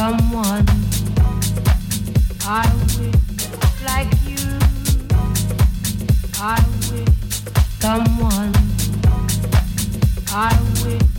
someone I wish like you. I wish someone I wish.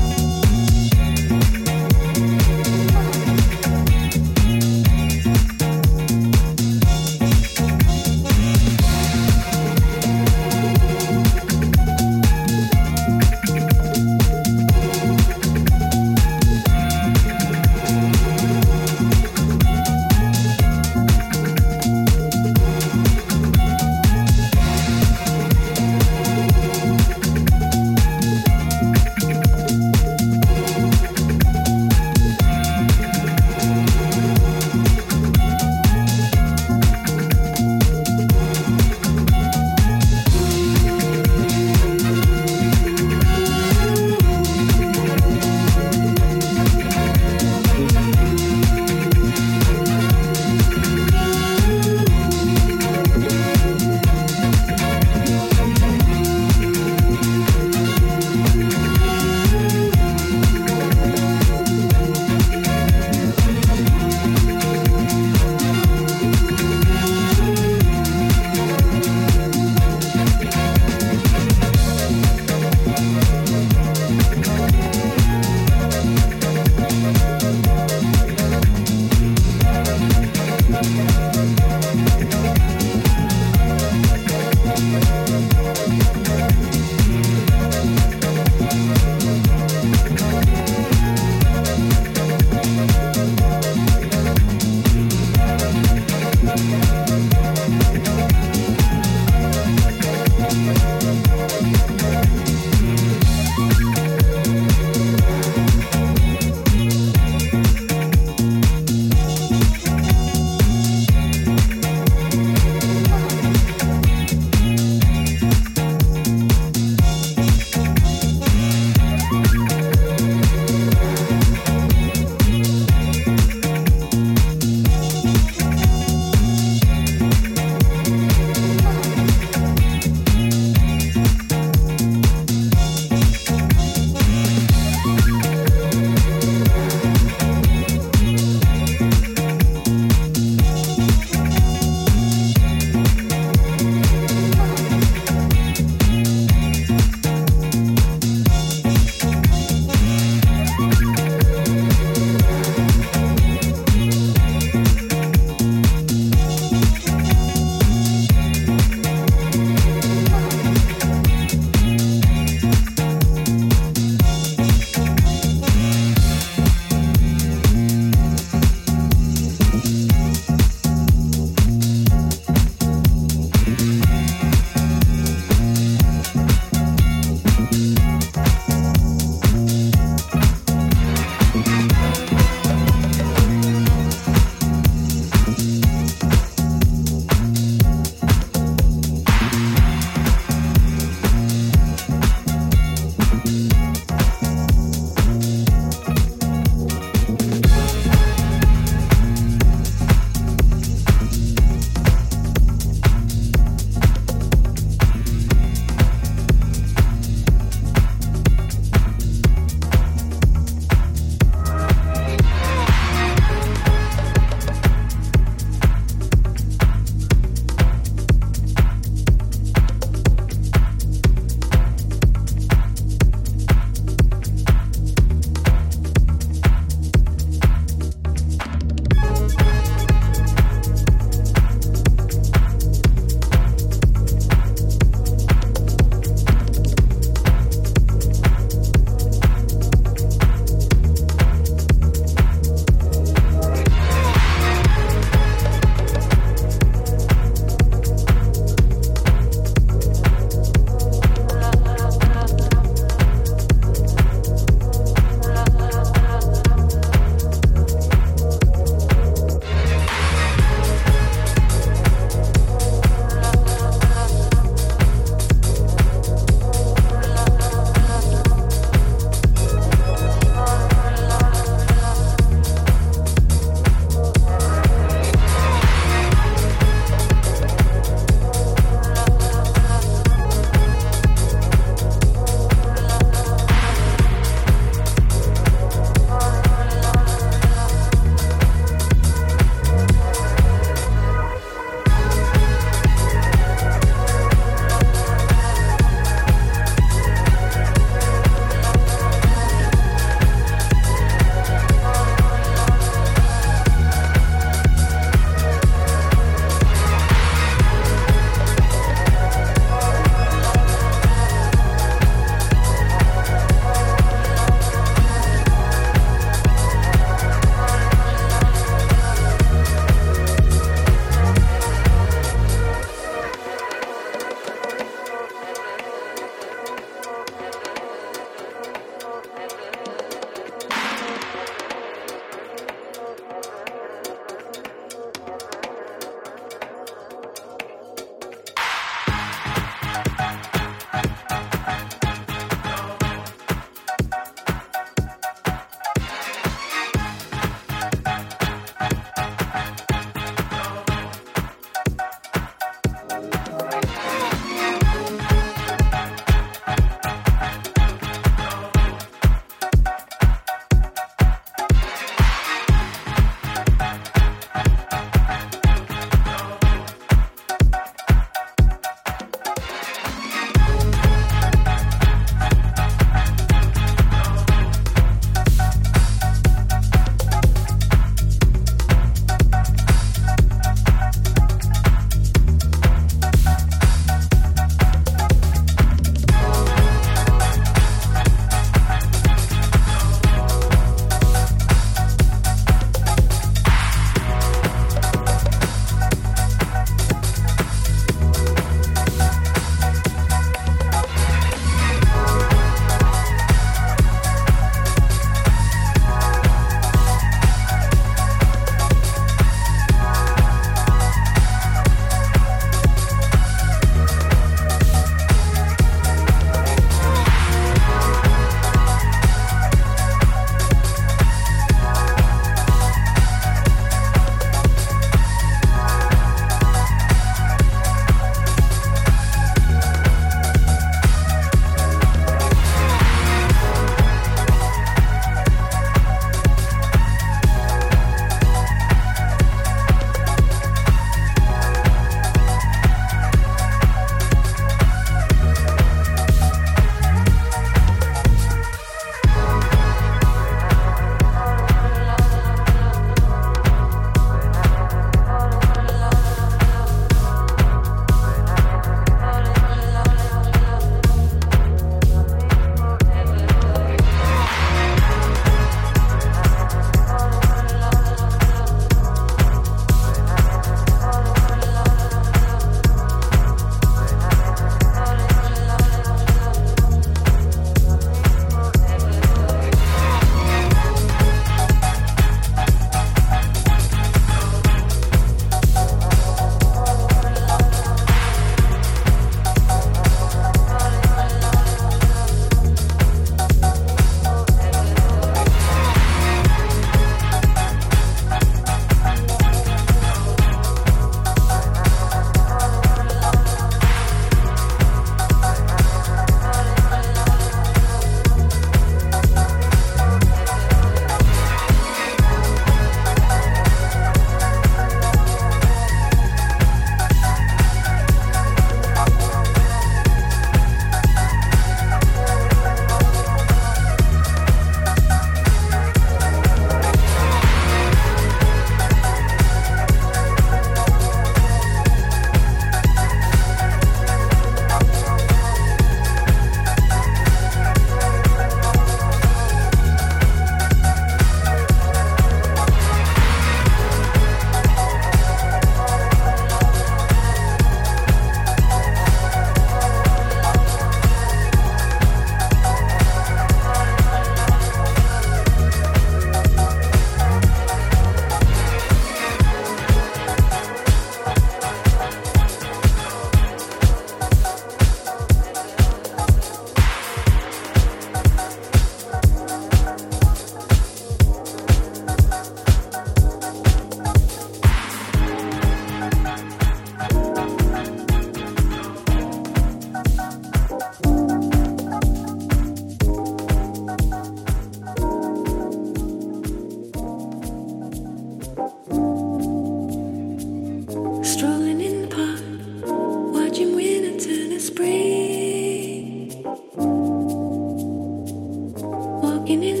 in his